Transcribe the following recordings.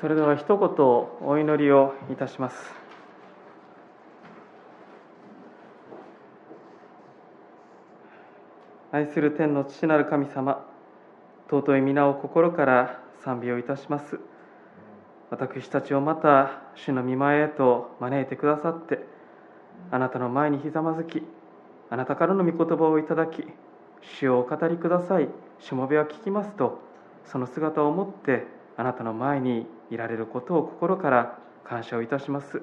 それでは一言お祈りをいたします。愛する天の父なる神様尊い皆を心から賛美をいたします。私たちをまた主の御前へと招いてくださってあなたの前にひざまずきあなたからの御言葉をいただき主をお語りください。しもべは聞きますとその姿を持ってあなたの前にいられることを心から感謝をいたします。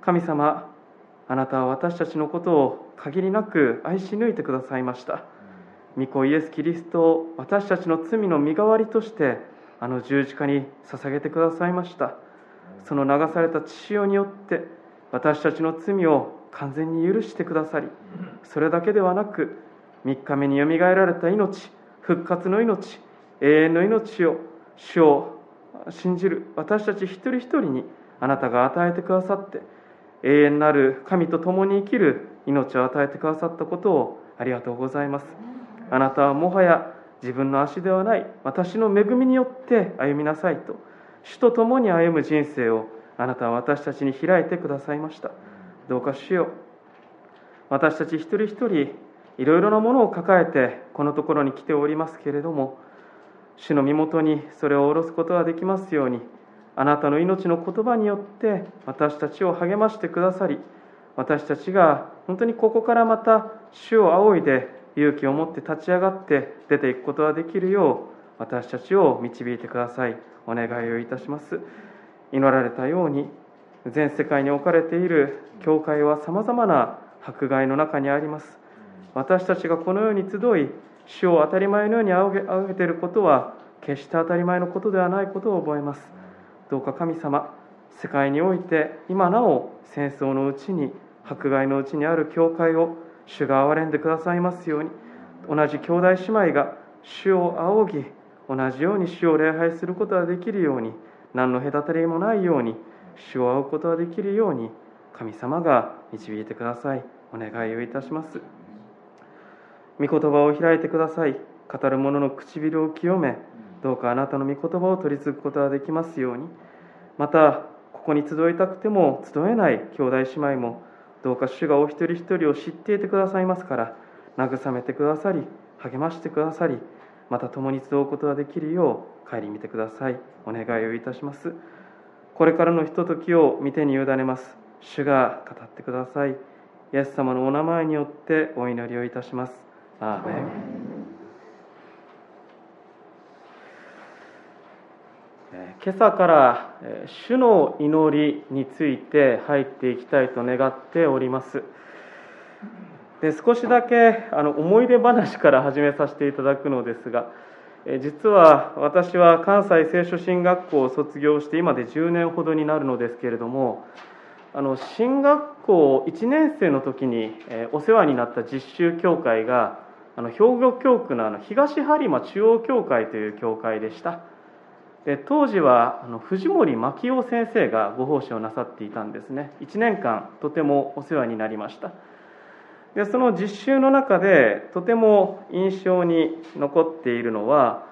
神様あなたは私たちのことを限りなく愛し抜いてくださいました。御子イエス・キリストを私たちの罪の身代わりとしてあの十字架に捧げてくださいました。その流された血潮によって私たちの罪を完全に許してくださりそれだけではなく3日目によみがえられた命復活の命永遠の命を主を信じる。私たち一人一人にあなたが与えてくださって永遠なる神と共に生きる命を与えてくださったことをありがとうございます。あなたはもはや自分の足ではない私の恵みによって歩みなさいと主と共に歩む人生をあなたは私たちに開いてくださいました。どうか主よう。私たち一人一人いろいろなものを抱えてこのところに来ておりますけれども主の身元にそれを下ろすことができますようにあなたの命の言葉によって私たちを励ましてくださり私たちが本当にここからまた主を仰いで勇気を持って立ち上がって出ていくことができるよう私たちを導いてください。お願いをいたします。祈られたように全世界に置かれている教会はさまざまな迫害の中にあります。私たちがこのように集い主を当たり前のように仰げていることは決して当たり前のことではないことを覚えます。どうか神様世界において今なお戦争のうちに迫害のうちにある教会を主が憐れんでくださいますように。同じ兄弟姉妹が主を仰ぎ同じように主を礼拝することができるように何の隔たりもないように主を仰ぐことができるように神様が導いてください。お願いをいたします。御言葉を開いてください。語る者の唇を清めどうかあなたの御言葉を取り継ぐことができますように。またここに集いたくても集えない兄弟姉妹もどうか主がお一人一人を知っていてくださいますから慰めてくださり励ましてくださりまた共に集うことができるよう帰り見てください。お願いをいたします。これからのひとときを見てに委ねます。主が語ってください。イエス様のお名前によってお祈りをいたします。アーメン今朝から主の祈りについて入っていきたいと願っております。で少しだけあの思い出話から始めさせていただくのですが実は私は関西聖書進学校を卒業して今で10年ほどになるのですけれどもあの進学校1年生の時にお世話になった実習教会があの兵庫教区のあの東播磨中央教会という教会でした。で当時はあの藤森牧夫先生がご奉仕をなさっていたんですね。1年間とてもお世話になりました。でその実習の中でとても印象に残っているのは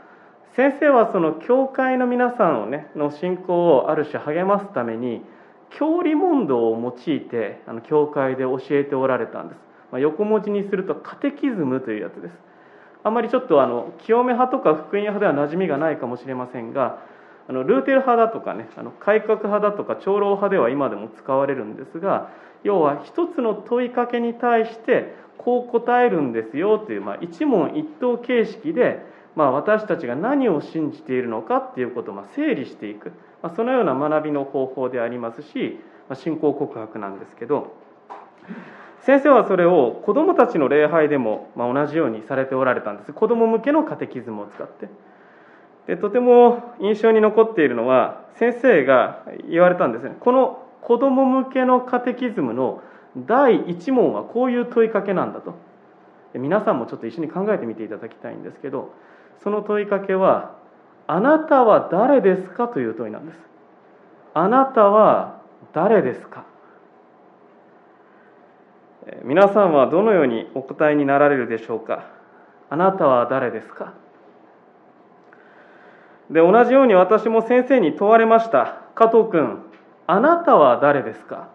先生はその教会の皆さんをねの信仰をある種励ますために教理問答を用いてあの教会で教えておられたんです、まあ、横文字にするとカテキズムというやつです。あまりちょっとあの清め派とか福音派では馴染みがないかもしれませんがあのルーテル派だとかねあの改革派だとか長老派では今でも使われるんですが要は一つの問いかけに対してこう答えるんですよという、まあ、一問一答形式で、まあ、私たちが何を信じているのかっていうことをま整理していく、まあ、そのような学びの方法でありますし、ま信仰告白なんですけど。先生はそれを子どもたちの礼拝でも、ま同じようにされておられたんです。子ども向けのカテキズムを使って。でとても印象に残っているのは先生が言われたんですね。この子ども向けのカテキズムの第1問はこういう問いかけなんだと。皆さんもちょっと一緒に考えてみていただきたいんですけどその問いかけは「あなたは誰ですか?」という問いなんです。あなたは誰ですか皆さんはどのようにお答えになられるでしょうか？あなたは誰ですか？で同じように私も先生に問われました。加藤君あなたは誰ですか？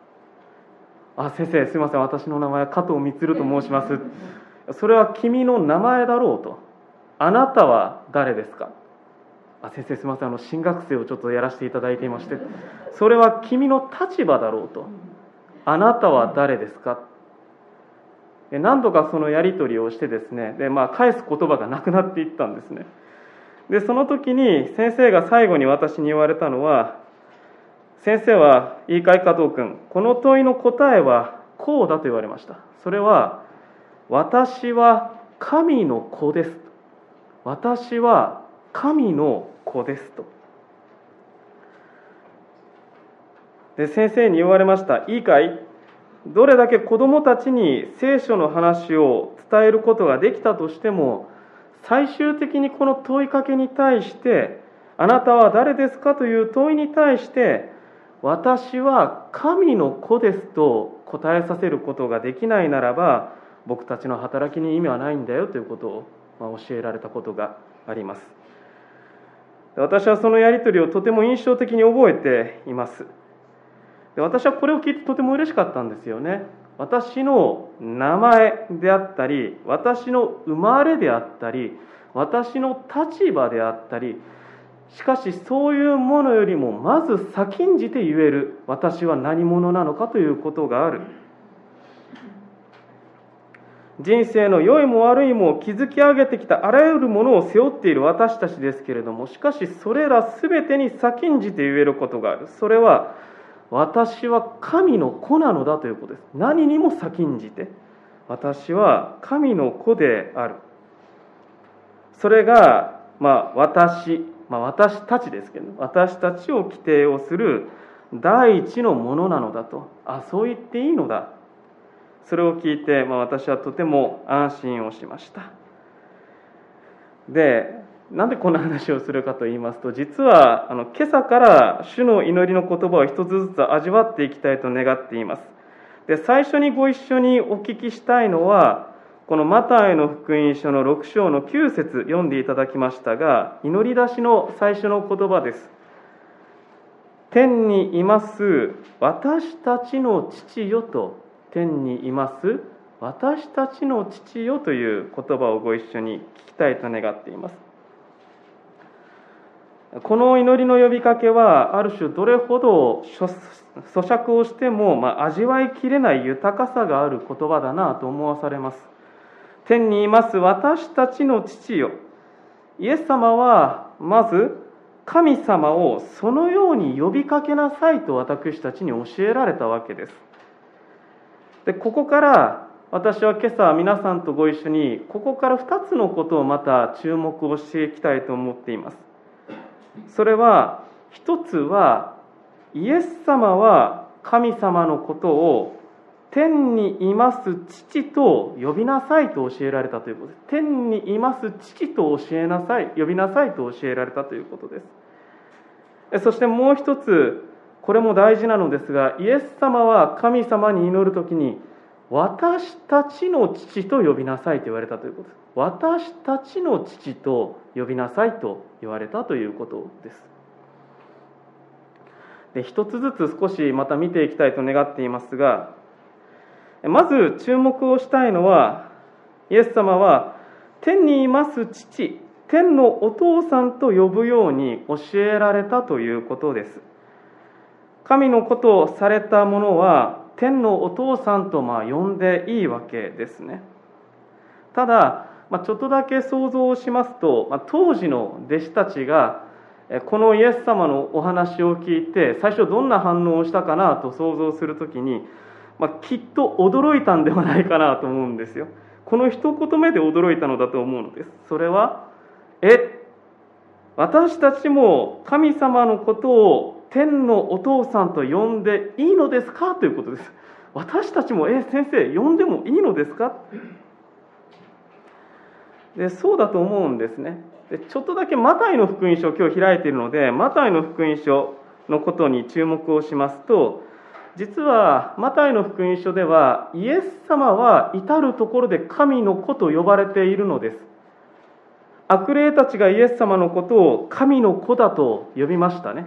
あ先生すいません。私の名前は加藤充と申します。それは君の名前だろうと。あなたは誰ですか？あ先生すみません。あの新学生をちょっとやらせていただいていまして。それは君の立場だろうと。あなたは誰ですか？何度かそのやり取りをしてですねで、まあ、返す言葉がなくなっていったんですね。でその時に先生が最後に私に言われたのは先生はいいかい加藤君この問いの答えはこうだと言われました。それは私は神の子です私は神の子ですと。で先生に言われました。いいかい？どれだけ子どもたちに聖書の話を伝えることができたとしても最終的にこの問いかけに対してあなたは誰ですかという問いに対して私は神の子ですと答えさせることができないならば僕たちの働きに意味はないんだよということを教えられたことがあります。私はそのやり取りをとても印象的に覚えています。私はこれを聞いてとても嬉しかったんですよね。私の名前であったり私の生まれであったり私の立場であったり。しかしそういうものよりもまず先んじて言える私は何者なのかということがある。人生の良いも悪いも築き上げてきたあらゆるものを背負っている私たちですけれどもしかしそれら全てに先んじて言えることがある。それは私は神の子なのだということです。何にも先んじて私は神の子である。それが、まあ、私、まあ、私たちですけど私たちを規定をする第一のものなのだと。あそう言っていいのだ。それを聞いて、まあ、私はとても安心をしました。でなんでこんな話をするかと言いますと実はあの今朝から主の祈りの言葉を一つずつ味わっていきたいと願っています。で最初にご一緒にお聞きしたいのはこのマタイの福音書の6章の9節読んでいただきましたが祈り出しの最初の言葉です。天にいます私たちの父よと天にいます私たちの父よという言葉をご一緒に聞きたいと願っています。この祈りの呼びかけはある種どれほど咀嚼をしても、まあ、味わいきれない豊かさがある言葉だなと思わされます。天にいます私たちの父よ。イエス様はまず神様をそのように呼びかけなさいと私たちに教えられたわけです。でここから私は今朝皆さんとご一緒にここから2つのことをまた注目をしていきたいと思っています。それは一つはイエス様は神様のことを天にいます父と呼びなさいと教えられたということです。天にいます父と教えなさい呼びなさいと教えられたということです。そしてもう一つこれも大事なのですがイエス様は神様に祈る時に私たちの父と呼びなさいと言われたということです。私たちの父と呼びなさいと言われたということです。で一つずつ少しまた見ていきたいと願っていますがまず注目をしたいのはイエス様は天にいます父天のお父さんと呼ぶように教えられたということです。神のことをされたものは天のお父さんとまあ呼んでいいわけですね。ただまあ、ちょっとだけ想像しますと、まあ、当時の弟子たちがこのイエス様のお話を聞いて最初どんな反応をしたかなと想像するときに、まあ、きっと驚いたんではないかなと思うんですよ。この一言目で驚いたのだと思うのです。それはえ私たちも神様のことを天のお父さんと呼んでいいのですか？ということです。私たちもえ先生呼んでもいいのですか？でそうだと思うんですね。でちょっとだけマタイの福音書を今日開いているのでマタイの福音書のことに注目をしますと実はマタイの福音書ではイエス様は至る所で神の子と呼ばれているのです。悪霊たちがイエス様のことを神の子だと呼びましたね。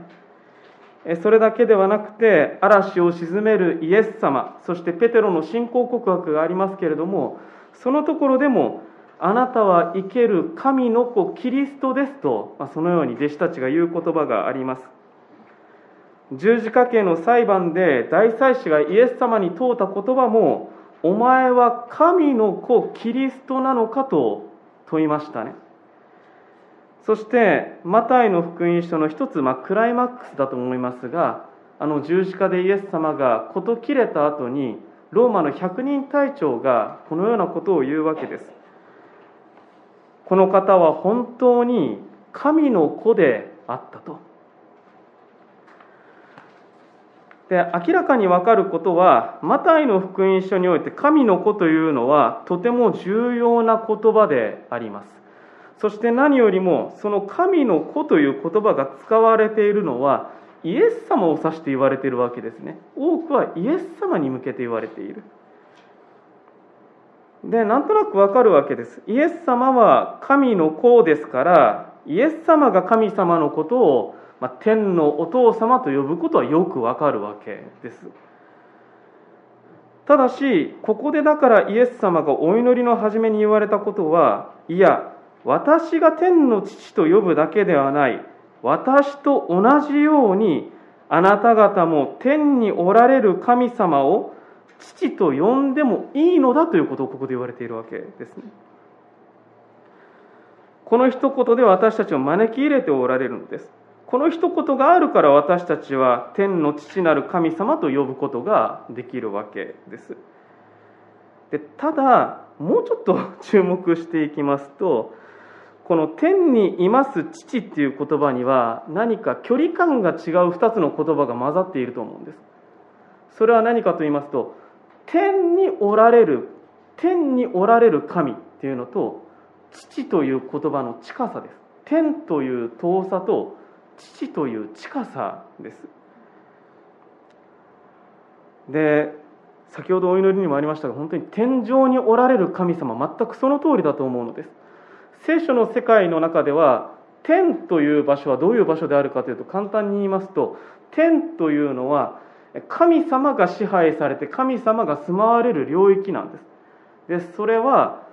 それだけではなくて嵐を鎮めるイエス様そしてペテロの信仰告白がありますけれどもそのところでもあなたは生ける神の子キリストですと、まあ、そのように弟子たちが言う言葉があります。十字架刑の裁判で大祭司がイエス様に問うた言葉もお前は神の子キリストなのかと問いましたね。そしてマタイの福音書の一つ、まあ、クライマックスだと思いますがあの十字架でイエス様が事切れた後にローマの百人隊長がこのようなことを言うわけです。この方は本当に神の子であったと。で明らかに分かることはマタイの福音書において神の子というのはとても重要な言葉であります。そして何よりもその神の子という言葉が使われているのはイエス様を指して言われているわけですね。多くはイエス様に向けて言われている。でなんとなくわかるわけですイエス様は神の子ですからイエス様が神様のことをまあ、天のお父様と呼ぶことはよくわかるわけです。ただし、ここでだからイエス様がお祈りの初めに言われたことは、いや、私が天の父と呼ぶだけではない、私と同じように、あなた方も天におられる神様を父と呼んでもいいのだということをここで言われているわけですね。この一言で私たちを招き入れておられるのです。この一言があるから私たちは天の父なる神様と呼ぶことができるわけです。でただもうちょっと注目していきますとこの天にいます父っていう言葉には何か距離感が違う2つの言葉が混ざっていると思うんです。それは何かと言いますと天におられる天におられる神っていうのと父という言葉の近さです。天という遠さと父という近さですで先ほどお祈りにもありましたが本当に天上におられる神様全くその通りだと思うのです聖書の世界の中では天という場所はどういう場所であるかというと簡単に言いますと天というのは神様が支配されて神様が住まわれる領域なんです。でそれは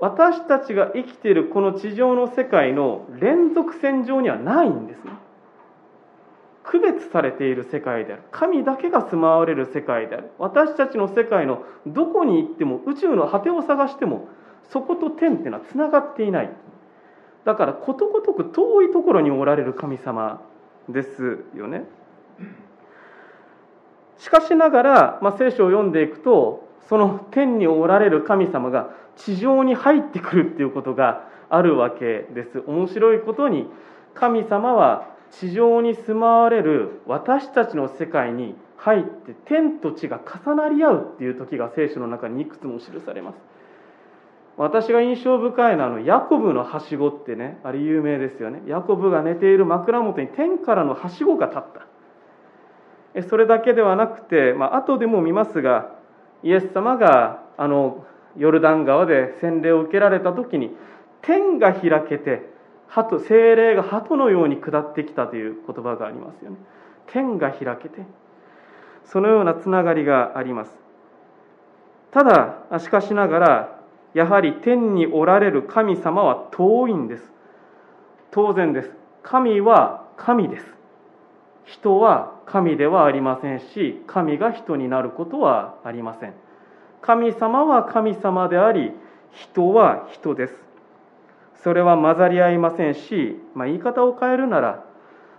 私たちが生きているこの地上の世界の連続線上にはないんですね。区別されている世界である。神だけが住まわれる世界である。私たちの世界のどこに行っても宇宙の果てを探してもそこと天っていうのはつながっていない。だからことごとく遠いところにおられる神様ですよね。しかしながら、まあ、聖書を読んでいくとその天におられる神様が地上に入ってくるっていうことがあるわけです。面白いことに神様は地上に住まわれる私たちの世界に入って天と地が重なり合うっていう時が聖書の中にいくつも記されます。私が印象深いのはあのヤコブのはしごってねあれ有名ですよね。ヤコブが寝ている枕元に天からのはしごが立った。それだけではなくて、まあ後でも見ますがイエス様があのヨルダン川で洗礼を受けられた時に天が開けて鳩精霊が鳩のように下ってきたという言葉がありますよね。天が開けてそのようなつながりがあります。ただしかしながらやはり天におられる神様は遠いんです。当然です。神は神です。人は神ではありませんし神が人になることはありません。神様は神様であり人は人です。それは混ざり合いませんし、まあ、言い方を変えるなら、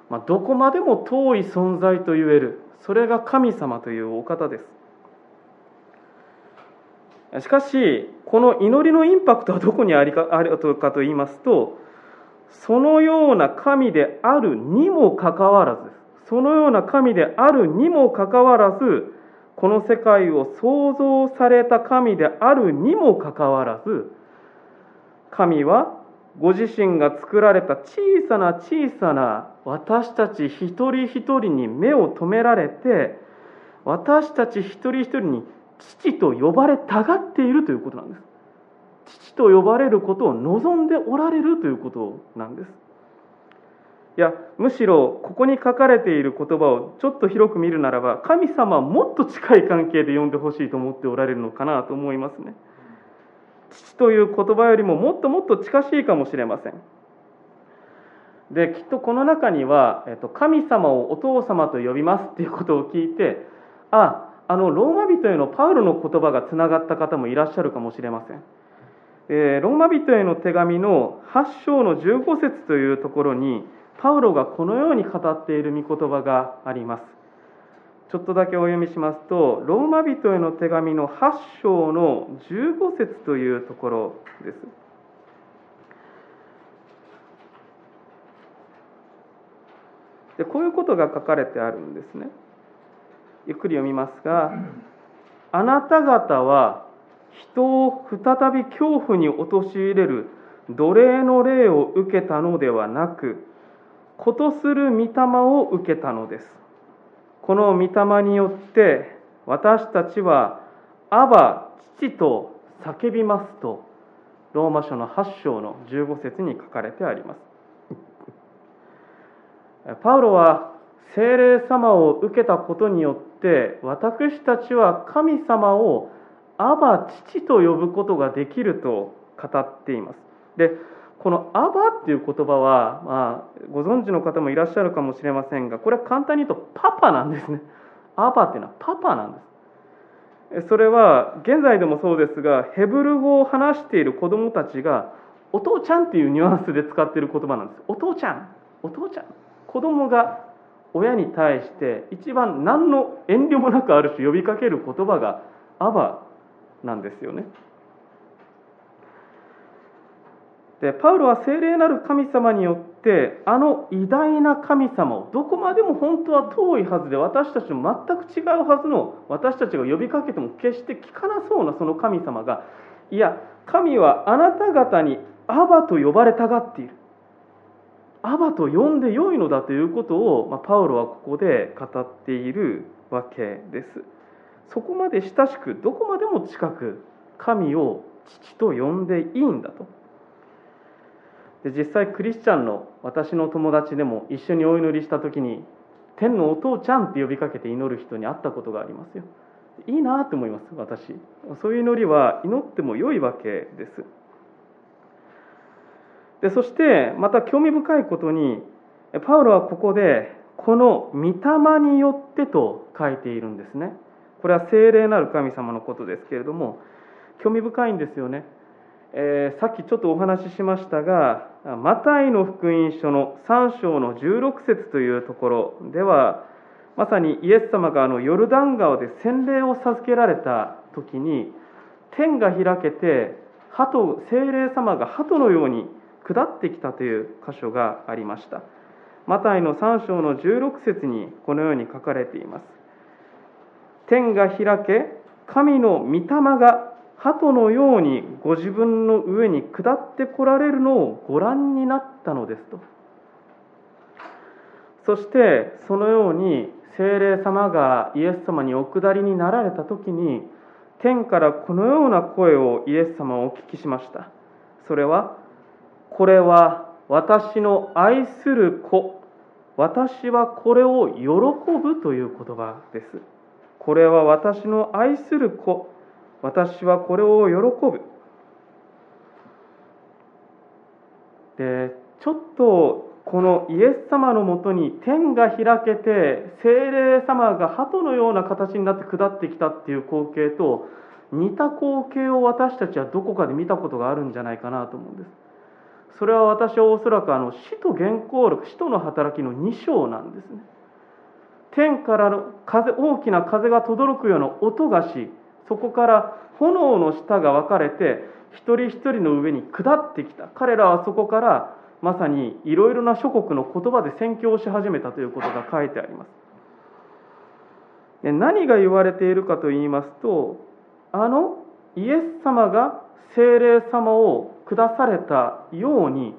まあ、どこまでも遠い存在と言えるそれが神様というお方です。しかしこの祈りのインパクトはどこにありかあるかと言いますとそのような神であるにもかかわらずそのような神であるにもかかわらずこの世界を創造された神であるにもかかわらず神はご自身が作られた小さな小さな私たち一人一人に目を留められて私たち一人一人に父と呼ばれたがっているということなんです。父と呼ばれることを望んでおられるということなんです。いやむしろここに書かれている言葉をちょっと広く見るならば神様はもっと近い関係で呼んでほしいと思っておられるのかなと思いますね。父という言葉よりももっともっと近しいかもしれません。できっとこの中には、えっと、神様をお父様と呼びますっていうことを聞いてああのローマ人へのパウロの言葉がつながった方もいらっしゃるかもしれません、えー、ローマ人への手紙の8章の15節というところにパウロがこのように語っている御言葉があります。ちょっとだけお読みしますと、ローマ人への手紙の8章の15節というところです。でこういうことが書かれてあるんですね。ゆっくり読みますが、あなた方は人を再び恐怖に陥れる奴隷の霊を受けたのではなく、ことする御霊を受けたのです。この御霊によって私たちは「アバ父」と叫びますとローマ書の8章の15節に書かれてあります。パウロは精霊様を受けたことによって私たちは神様を「アバ父」と呼ぶことができると語っています。でこの「アバ」っていう言葉は、まあ、ご存知の方もいらっしゃるかもしれませんがこれは簡単に言うとパパなんですね。アバっていうのはパパなんです。それは現在でもそうですがヘブル語を話している子どもたちがお父ちゃんっていうニュアンスで使っている言葉なんです。お父ちゃんお父ちゃん子供が親に対して一番何の遠慮もなくある種呼びかける言葉がアバなんですよね。でパウロは聖霊なる神様によってあの偉大な神様をどこまでも本当は遠いはずで私たちと全く違うはずの私たちが呼びかけても決して聞かなそうなその神様が。いや神はあなた方にアバと呼ばれたがっている。アバと呼んでよいのだということを、まあ、パウロはここで語っているわけです。そこまで親しくどこまでも近く神を父と呼んでいいんだと。で実際クリスチャンの私の友達でも一緒にお祈りした時に天のお父ちゃんって呼びかけて祈る人に会ったことがありますよ。いいなと思います私。そういう祈りは祈っても良いわけです。でそしてまた興味深いことにパウロはここでこの御霊によってと書いているんですね。これは聖霊なる神様のことですけれども興味深いんですよね。えー、さっきちょっとお話ししましたが、マタイの福音書の3章の16節というところでは、まさにイエス様があのヨルダン川で洗礼を授けられた時に、天が開けて、鳩精霊様が鳩のように下ってきたという箇所がありました。マタイの3章の16節にこのように書かれています。天が開け、神の御霊が鳩のようにご自分の上に下ってこられるのをご覧になったのですと。そしてそのように精霊様がイエス様にお下りになられた時に天からこのような声をイエス様はお聞きしました。それはこれは私の愛する子。私はこれを喜ぶという言葉です。これは私の愛する子。私はこれを喜ぶ。でちょっとこのイエス様のもとに天が開けて精霊様が鳩のような形になって下ってきたっていう光景と似た光景を私たちはどこかで見たことがあるんじゃないかなと思うんです。それは私はおそらくあの死と原稿録死との働きの2章なんですね。天からの風大きな風が轟くような音がしそこから炎の下が分かれて一人一人の上に下ってきた。彼らはそこからまさにいろいろな諸国の言葉で宣教をし始めたということが書いてあります。で何が言われているかと言いますとあのイエス様が精霊様を下されたように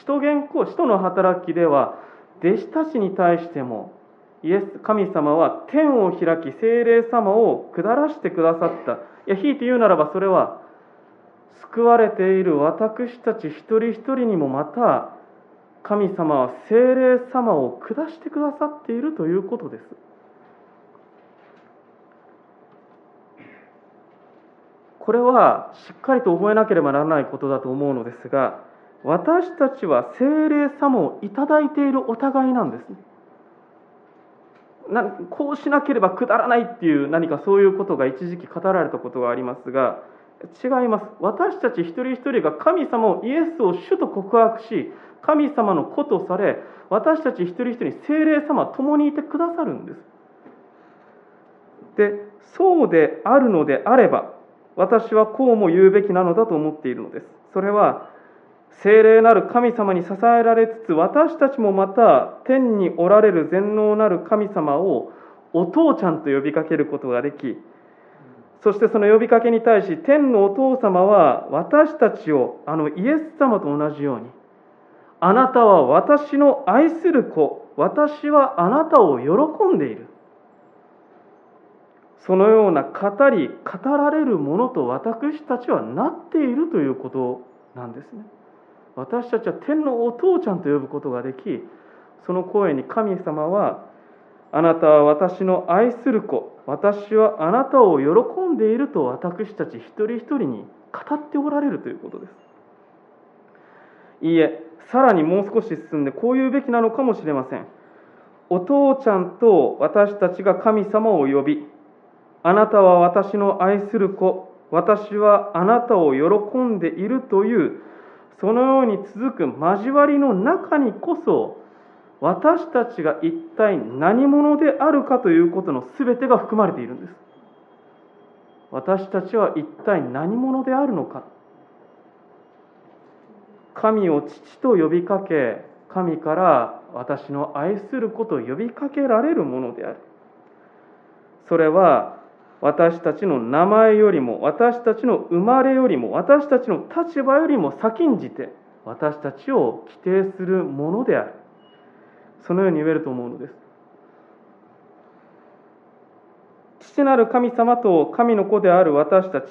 使徒原稿使徒の働きでは弟子たちに対してもイエス神様は天を開き精霊様を下らしてくださった。いやひいて言うならばそれは救われている私たち一人一人にもまた神様は精霊様を下してくださっているということです。これはしっかりと覚えなければならないことだと思うのですが私たちは精霊様をいただいているお互いなんですね。こうしなければくだらないっていう何かそういうことが一時期語られたことがありますが違います。私たち一人一人が神様をイエスを主と告白し神様の子とされ私たち一人一人精霊様共にいてくださるんです。でそうであるのであれば私はこうも言うべきなのだと思っているのです。それは聖霊なる神様に支えられつつ私たちもまた天におられる全能なる神様をお父ちゃんと呼びかけることができそしてその呼びかけに対し天のお父様は私たちをあのイエス様と同じようにあなたは私の愛する子私はあなたを喜んでいる。そのような語り語られるものと私たちはなっているということなんですね。私たちは天のお父ちゃんと呼ぶことができその声に神様はあなたは私の愛する子私はあなたを喜んでいると私たち一人一人に語っておられるということです。いいえさらにもう少し進んでこう言うべきなのかもしれません。お父ちゃんと私たちが神様を呼びあなたは私の愛する子私はあなたを喜んでいるというそのように続く交わりの中にこそ私たちが一体何者であるかということの全てが含まれているんです。私たちは一体何者であるのか。神を父と呼びかけ神から私の愛することを呼びかけられるものである。それは私たちの名前よりも私たちの生まれよりも私たちの立場よりも先んじて私たちを規定するものである。そのように言えると思うのです。父なる神様と神の子である私たち。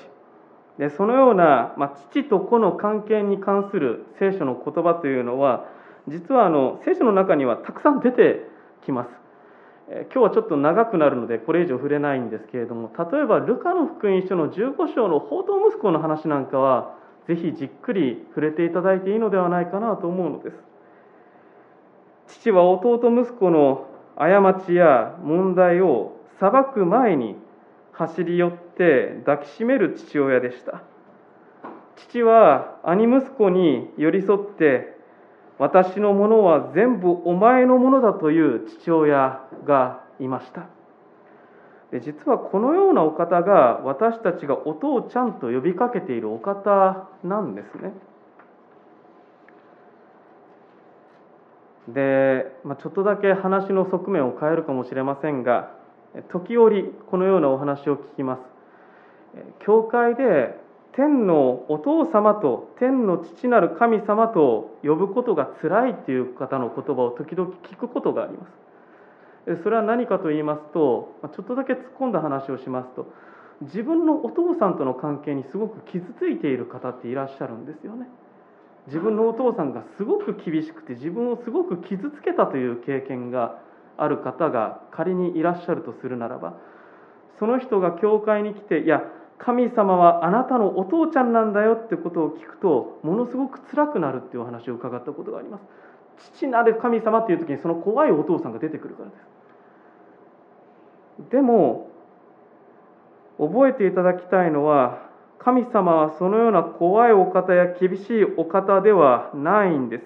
でそのような、まあ、父と子の関係に関する聖書の言葉というのは実はあの聖書の中にはたくさん出てきます。今日はちょっと長くなるのでこれ以上触れないんですけれども例えばルカの福音書の15章の宝刀息子の話なんかはぜひじっくり触れていただいていいのではないかなと思うのです。父は弟息子の過ちや問題を裁く前に走り寄って抱きしめる父親でした。父は兄息子に寄り添って私のものは全部お前のものだという父親がいました。実はこのようなお方が私たちがお父ちゃんと呼びかけているお方なんですね。で、まあ、ちょっとだけ話の側面を変えるかもしれませんが時折このようなお話を聞きます。教会で天のお父様と天の父なる神様と呼ぶことがつらいという方の言葉を時々聞くことがあります。それは何かと言いますとちょっとだけ突っ込んだ話をしますと自分のお父さんとの関係にすごく傷ついている方っていらっしゃるんですよね。自分のお父さんがすごく厳しくて自分をすごく傷つけたという経験がある方が仮にいらっしゃるとするならばその人が教会に来ていや神様はあなたのお父ちゃんなんだよってことを聞くとものすごく辛くなるっていうお話を伺ったことがあります。父なる神様っていう時にその怖いお父さんが出てくるからです。でも覚えていただきたいのは神様はそのような怖いお方や厳しいお方ではないんです。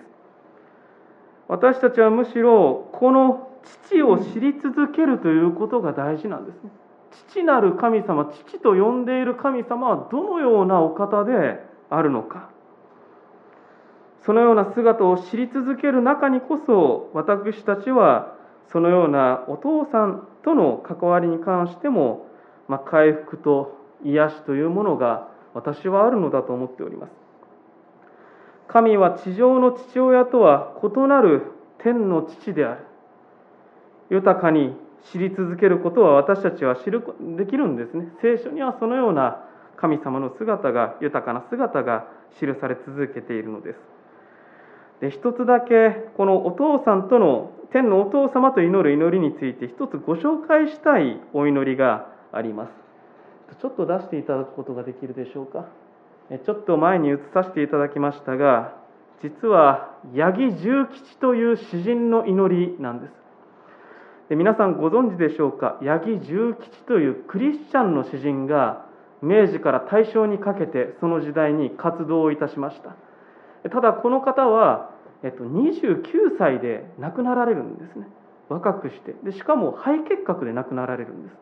私たちはむしろこの父を知り続けるということが大事なんですね。父なる神様父と呼んでいる神様はどのようなお方であるのか。そのような姿を知り続ける中にこそ私たちはそのようなお父さんとの関わりに関しても、まあ、回復と癒しというものが私はあるのだと思っております。神は地上の父親とは異なる天の父である。豊かに知り続けることは私たちは知るできるんですね。聖書にはそのような神様の姿が豊かな姿が記され続けているのです。で一つだけこのお父さんとの天のお父様と祈る祈りについて一つご紹介したいお祈りがあります。ちょっと出していただくことができるでしょうか？ちょっと前に移させていただきましたが実は八木重吉という詩人の祈りなんです。皆さんご存知でしょうか？八木重吉というクリスチャンの詩人が明治から大正にかけてその時代に活動をいたしました。ただこの方は、えっと、29歳で亡くなられるんですね。若くして。でしかも肺結核で亡くなられるんです。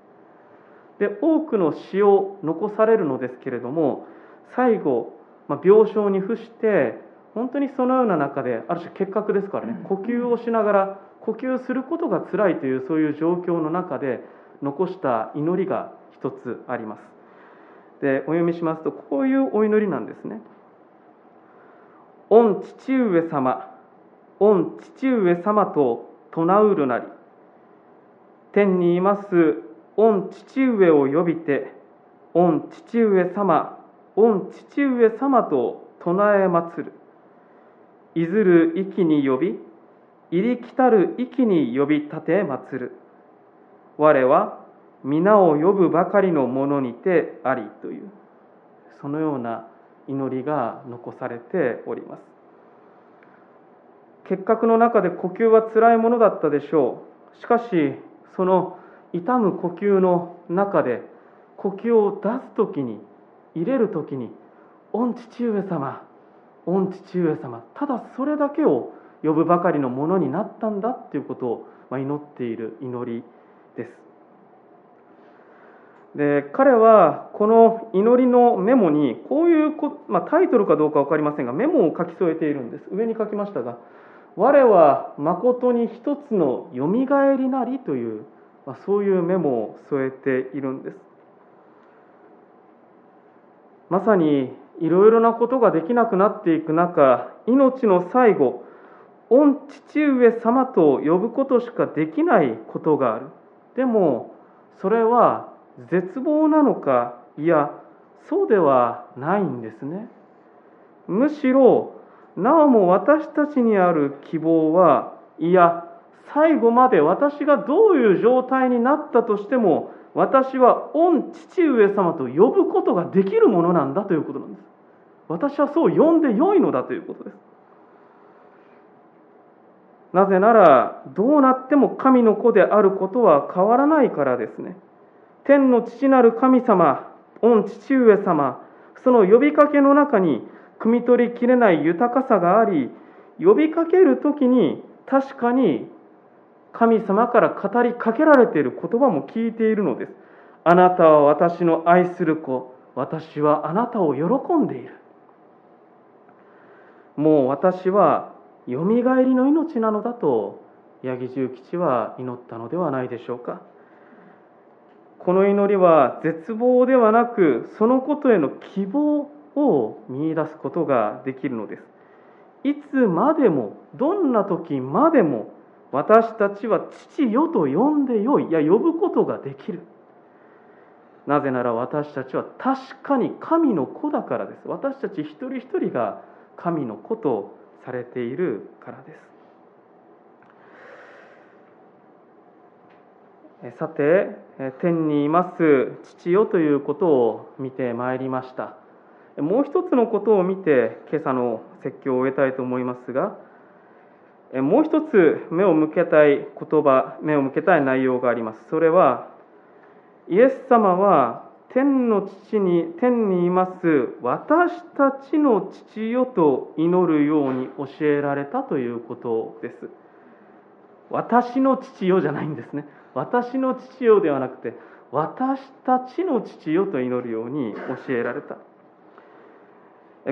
で多くの詩を残されるのですけれども最後、まあ、病床に伏して本当にそのような中である種結核ですからね呼吸をしながら呼吸することが辛いというそういう状況の中で残した祈りが一つあります。でお読みしますとこういうお祈りなんですね「御父上様御父上様と唱うるなり天にいます御父上を呼びて御父上様御父上様と唱え祭る。いずる域に呼び入り来たる域に呼び立て祭る。我は皆を呼ぶばかりのものにてありというそのような祈りが残されております。結核の中で呼吸はつらいものだったでしょう。しかしその痛む呼吸の中で呼吸を出す時に入れる時に「御父上様御父上様ただそれだけを呼ぶばかりのものになったんだということを祈っている祈りです。で彼はこの祈りのメモにこういうこ、まあ、タイトルかどうか分かりませんがメモを書き添えているんです。上に書きましたが「我は誠に一つのよみがえりなり」という、まあ、そういうメモを添えているんです。まさにいろいろなことができなくなっていく中命の最後御父上様と呼ぶことしかできないことがある。でもそれは絶望なのか？いやそうではないんですね。むしろなおも私たちにある希望はいや最後まで私がどういう状態になったとしても私は御父上様と呼ぶことができるものなんだということなんです。私はそう呼んでよいのだということです。なぜならどうなっても神の子であることは変わらないからですね。天の父なる神様御父上様その呼びかけの中に汲み取りきれない豊かさがあり呼びかける時に確かに神様から語りかけられている言葉も聞いているのです。あなたは私の愛する子私はあなたを喜んでいる。もう私はよみがえりの命なのだと八木重吉は祈ったのではないでしょうか。この祈りは絶望ではなくそのことへの希望を見いだすことができるのです。いつまでもどんな時までも私たちは父よと呼んでよいいや呼ぶことができる。なぜなら私たちは確かに神の子だからです。私たち一人一人が神の子とされているからです。さて天にいます父よということを見てまいりました。もう一つのことを見て今朝の説教を終えたいと思いますがもう一つ目を向けたい言葉目を向けたい内容があります。それはイエス様は天の父に天にいます私たちの父よと祈るように教えられたということです。私の父よじゃないんですね。私の父よではなくて私たちの父よと祈るように教えられた。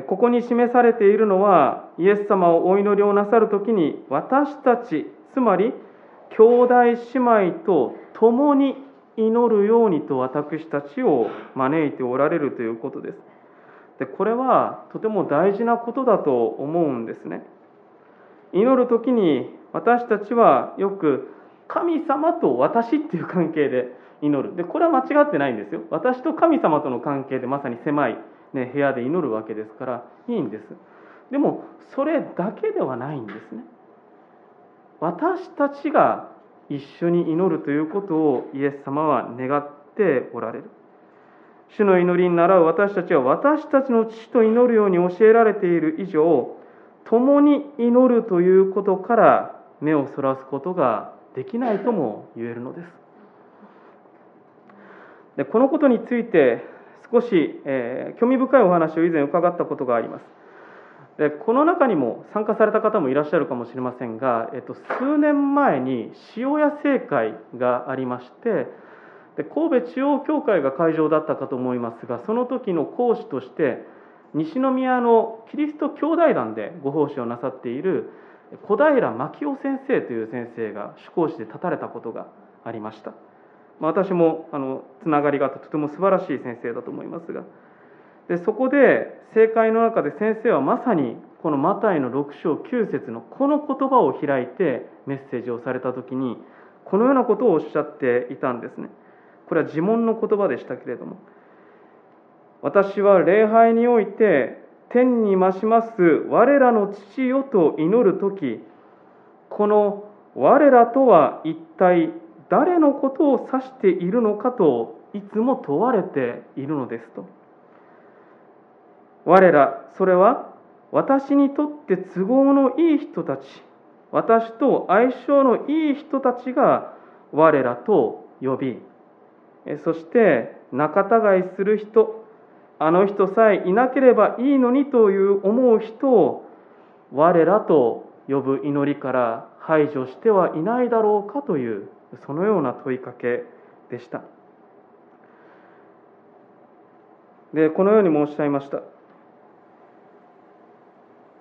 ここに示されているのはイエス様をお祈りをなさる時に私たちつまり兄弟姉妹と共に祈るようにと私たちを招いておられるということです。でこれはとても大事なことだと思うんですね。祈る時に私たちはよく神様と私っていう関係で祈るでこれは間違ってないんですよ私と神様との関係でまさに狭い、ね、部屋で祈るわけですからいいんですでもそれだけではないんですね私たちが一緒に祈るということをイエス様は願っておられる。主の祈りに倣う私たちは私たちの父と祈るように教えられている以上共に祈るということから目をそらすことができないとも言えるのです。でこのことについて少し、えー、興味深いお話を以前伺ったことがあります。でこの中にも参加された方もいらっしゃるかもしれませんが、えっと、数年前に塩屋正会がありましてで神戸中央教会が会場だったかと思いますがその時の講師として西宮のキリスト兄弟団でご奉仕をなさっている小平牧夫先生という先生が主講師で立たれたことがありました、まあ、私もあのつながりがあってとても素晴らしい先生だと思いますがでそこで正解の中で先生はまさにこのマタイの6章9節のこの言葉を開いてメッセージをされた時にこのようなことをおっしゃっていたんですね。これは呪文の言葉でしたけれども。私は礼拝において天に増します我らの父よと祈る時この我らとは一体誰のことを指しているのかといつも問われているのですと。我らそれは私にとって都合のいい人たち私と相性のいい人たちが我らと呼びそして仲違いする人あの人さえいなければいいのにという思う人を我らと呼ぶ祈りから排除してはいないだろうかというそのような問いかけでした。でこのように申し上げました。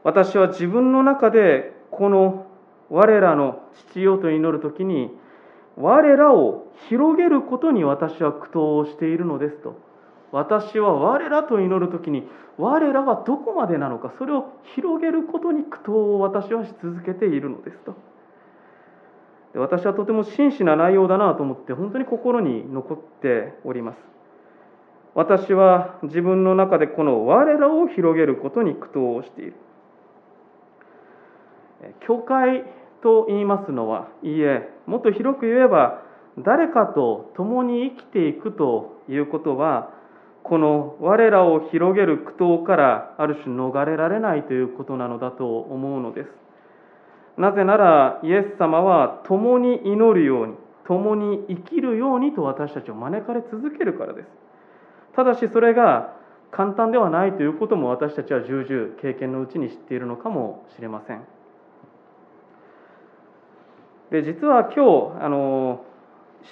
私は自分の中でこの我らの父よと祈る時に我らを広げることに私は苦闘をしているのですと。私は我らと祈る時に我らはどこまでなのかそれを広げることに苦闘を私はし続けているのですと。私はとても真摯な内容だなと思って本当に心に残っております。私は自分の中でこの我らを広げることに苦闘をしている。教会と言いますのはいいえもっと広く言えば誰かと共に生きていくということはこの我らを広げる苦闘からある種逃れられないということなのだと思うのです。なぜならイエス様は共に祈るように共に生きるようにと私たちを招かれ続けるからです。ただしそれが簡単ではないということも私たちは重々経験のうちに知っているのかもしれません。で実は今日あの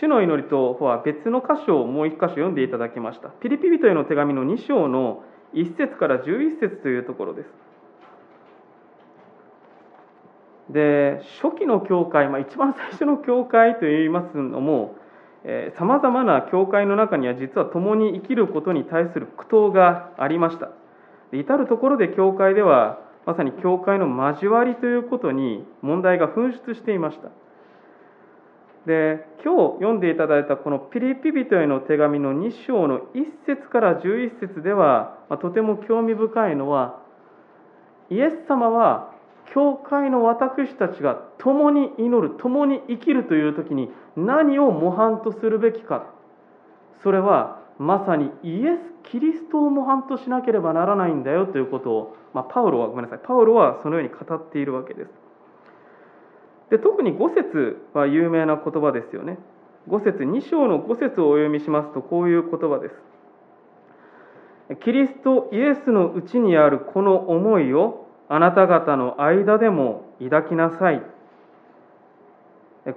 主の祈りとは別の箇所をもう一箇所読んでいただきました。ピリピ人への手紙の2章の1節から11節というところです。で初期の教会、まあ、一番最初の教会といいますのもさまざまな教会の中には実は共に生きることに対する苦闘がありました至る所で教会ではまさに教会の交わりということに問題が噴出していましたで今日読んでいただいたこのピリピ人への手紙の2章の1節から11節では、まあ、とても興味深いのはイエス様は教会の私たちが共に祈る共に生きるという時に何を模範とするべきか。それはまさにイエス・キリストを模範としなければならないんだよということを、まあ、パウロはごめんなさいパウロはそのように語っているわけですで特に5節は有名な言葉ですよね。5節2章の5節をお読みしますとこういう言葉です。キリストイエスのうちにあるこの思いをあなた方の間でも抱きなさい。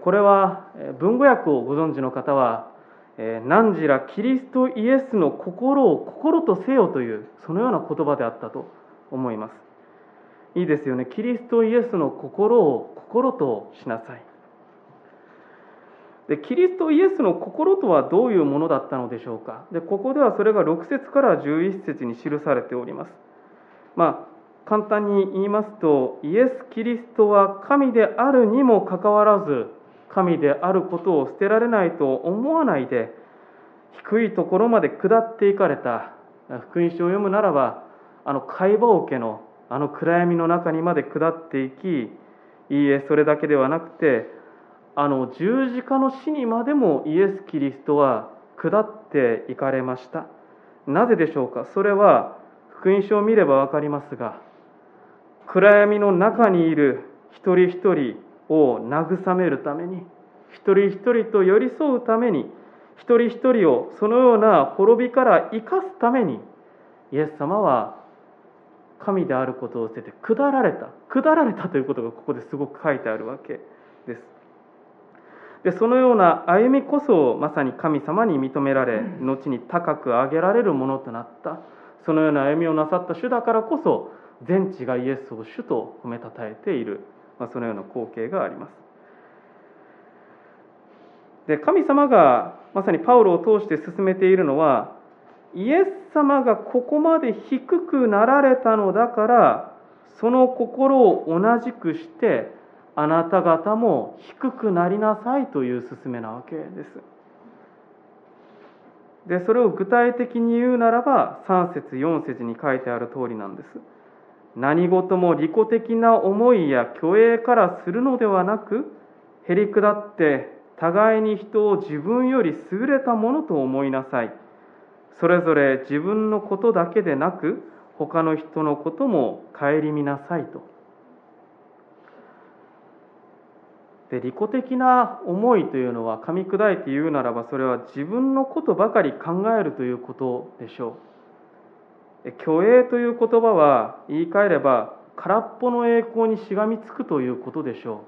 これは文語訳をご存知の方は何時らキリストイエスの心を心とせよというそのような言葉であったと思います。いいですよね。キリストイエスの心を心としなさい。でキリストイエスの心とはどういうものだったのでしょうか。でここではそれが6節から11節に記されております。まあ簡単に言いますとイエス・キリストは神であるにもかかわらず神であることを捨てられないと思わないで低いところまで下っていかれた。福音書を読むならばあの会話桶のあの暗闇の中にまで下っていきいいえそれだけではなくてあの十字架の死にまでもイエス・キリストは下っていかれました。なぜでしょうか？それは福音書を見れば分かりますが暗闇の中にいる一人一人を慰めるために一人一人と寄り添うために一人一人をそのような滅びから生かすためにイエス様は神であることを捨てて下られた下られたということがここですごく書いてあるわけです。でそのような歩みこそまさに神様に認められ後に高く上げられるものとなった。そのような歩みをなさった主だからこそ全地がイエスを主と褒めたたえている、まあ、そのような光景があります。で神様がまさにパウロを通して進めているのはイエス様がここまで低くなられたのだからその心を同じくしてあなた方も低くなりなさいという勧めなわけです。でそれを具体的に言うならば3節4節に書いてある通りなんです。何事も利己的な思いや虚栄からするのではなくへり下って互いに人を自分より優れたものと思いなさい。それぞれ自分のことだけでなく他の人のことも顧みなさいと。で利己的な思いというのは噛み砕いて言うならばそれは自分のことばかり考えるということでしょう。虚栄という言葉は言い換えれば空っぽの栄光にしがみつくということでしょ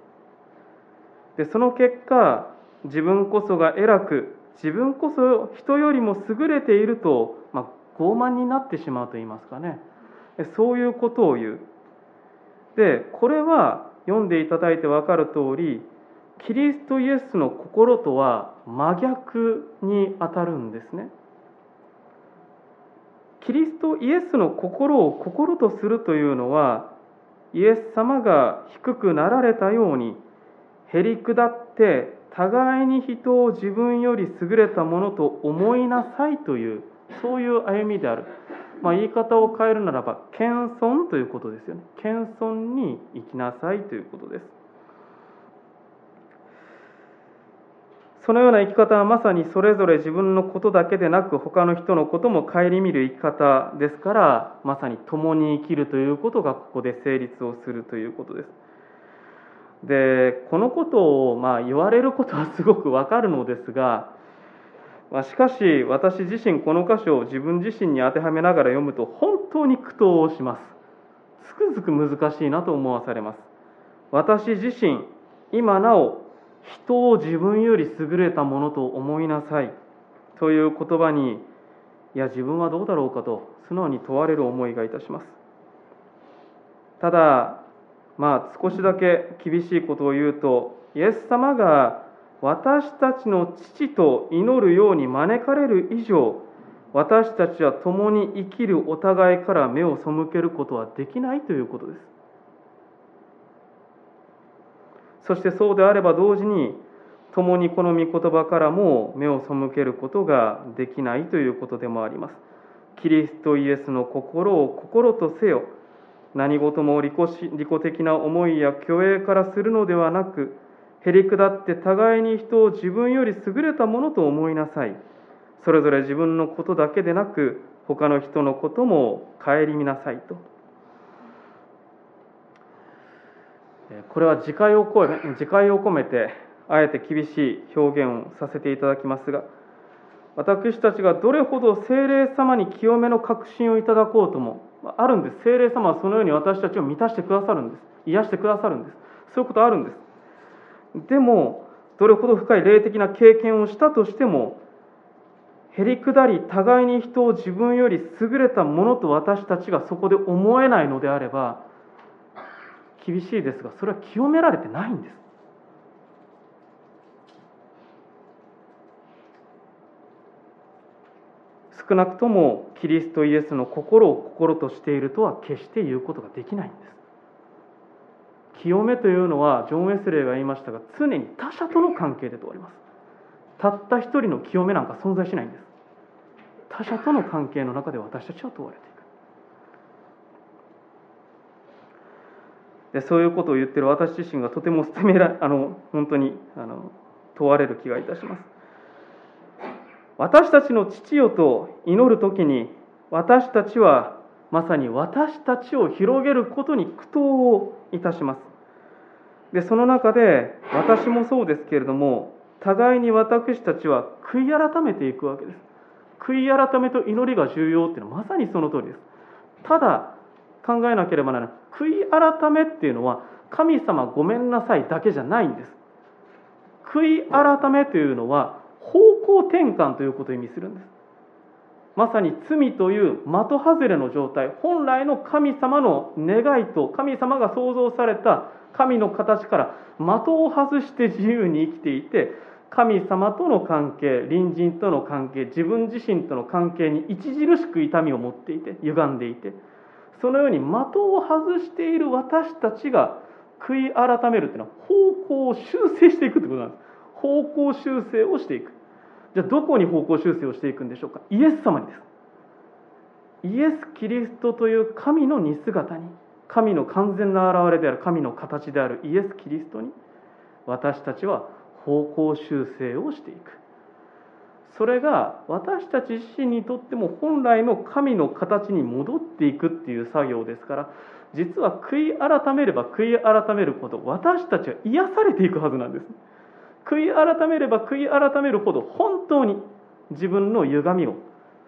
う。でその結果自分こそが偉く自分こそ人よりも優れていると、まあ、傲慢になってしまうと言いますかね。そういうことを言う。でこれは読んでいただいて分かる通りキリストイエスの心とは真逆にあたるんですね。キリストイエスの心を心とするというのはイエス様が低くなられたようにへり下って互いに人を自分より優れたものと思いなさいというそういう歩みである、まあ、言い方を変えるならば謙遜ということですよね。謙遜に生きなさいということです。そのような生き方はまさにそれぞれ自分のことだけでなく他の人のことも顧みる生き方ですからまさに共に生きるということがここで成立をするということです。でこのことをまあ言われることはすごくわかるのですが、まあ、しかし私自身この箇所を自分自身に当てはめながら読むと本当に苦闘をします。つくづく難しいなと思わされます。私自身今なお人を自分より優れたものと思いなさい。という言葉にいや自分はどうだろうかと素直に問われる思いがいたします。ただまあ少しだけ厳しいことを言うとイエス様が私たちの父と祈るように招かれる以上私たちは共に生きるお互いから目を背けることはできないということです。そしてそうであれば同時に共にこの御言葉からも目を背けることができないということでもあります。キリストイエスの心を心とせよ何事も利己利己的な思いや虚栄からするのではなく、へり下って互いに人を自分より優れたものと思いなさい。それぞれ自分のことだけでなく、他の人のことも顧みなさいと。これは自戒を込め自戒を込めて、あえて厳しい表現をさせていただきますが、私たちがどれほど精霊様に清めの確信をいただこうとも、あるんです。精霊様はそのように私たちを満たしてくださるんです。癒してくださるんです。そういうことあるんです。でもどれほど深い霊的な経験をしたとしてもへりくだり互いに人を自分より優れたものと私たちがそこで思えないのであれば厳しいですがそれは清められてないんです。少なくともキリストイエスの心を心としているとは決して言うことができないんです。清めというのはジョン・ウェスレーが言いましたが常に他者との関係で問われます。たった一人の清めなんか存在しないんです。他者との関係の中で私たちは問われていく。でそういうことを言ってる私自身がとても責めらあの本当にあの問われる気がいたします。私たちの父よと祈る時に私たちはまさに私たちを広げることに苦闘をいたします。でその中で私もそうですけれども互いに私たちは悔い改めていくわけです。悔い改めと祈りが重要っていうのはまさにその通りです。ただ考えなければならない。悔い改めっていうのは神様ごめんなさいだけじゃないんです。悔い改めというのは方向転換ということを意味するんです。まさに罪という的外れの状態。本来の神様の願いと神様が創造された神の形から的を外して自由に生きていて神様との関係隣人との関係自分自身との関係に著しく痛みを持っていて歪んでいてそのように的を外している私たちが悔い改めるというのは方向を修正していくということなんです。方向修正をしていく。じゃあどこに方向修正をしていくんでしょうか？イエス様にです。イエス・キリストという神の似姿に神の完全な現れである神の形であるイエス・キリストに私たちは方向修正をしていく。それが私たち自身にとっても本来の神の形に戻っていくっていう作業ですから実は悔い改めれば悔い改めるほど私たちは癒されていくはずなんです。悔い改めれば悔い改めるほど本当に自分の歪みを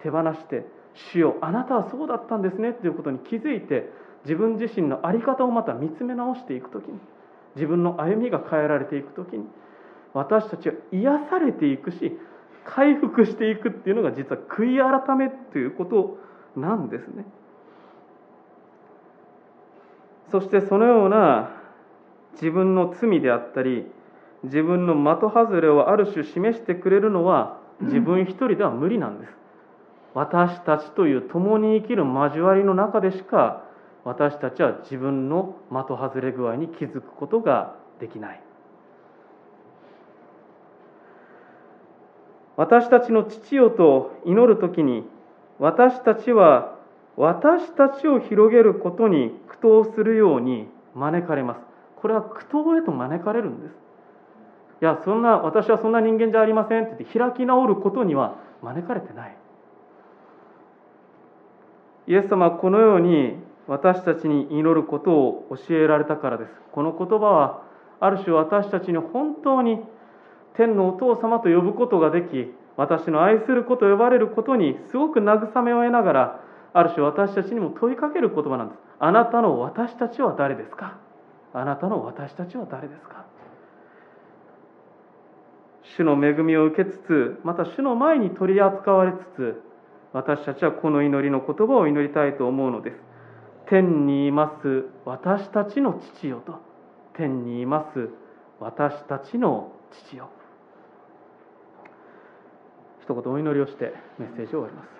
手放して主よあなたはそうだったんですねということに気づいて自分自身の在り方をまた見つめ直していく時に自分の歩みが変えられていく時に私たちは癒されていくし回復していくっていうのが実は悔い改めということなんですね。そしてそのような自分の罪であったり自分の的外れをある種示してくれるのは自分一人では無理なんです。私たちという共に生きる交わりの中でしか私たちは自分の的外れ具合に気づくことができない。私たちの父よと祈る時に私たちは私たちを広げることに苦闘するように招かれます。これは苦闘へと招かれるんですいやそんな私はそんな人間じゃありません。って言って開き直ることには招かれてない。イエス様はこのように私たちに祈ることを教えられたからです。この言葉はある種私たちに本当に天のお父様と呼ぶことができ私の愛する子と呼ばれることにすごく慰めを得ながらある種私たちにも問いかける言葉なんです。あなたの私たちは誰ですか？あなたの私たちは誰ですか？主の恵みを受けつつまた主の前に取り扱われつつ私たちはこの祈りの言葉を祈りたいと思うのです。天にいます私たちの父よと。天にいます私たちの父よ。一言お祈りをしてメッセージを終わります。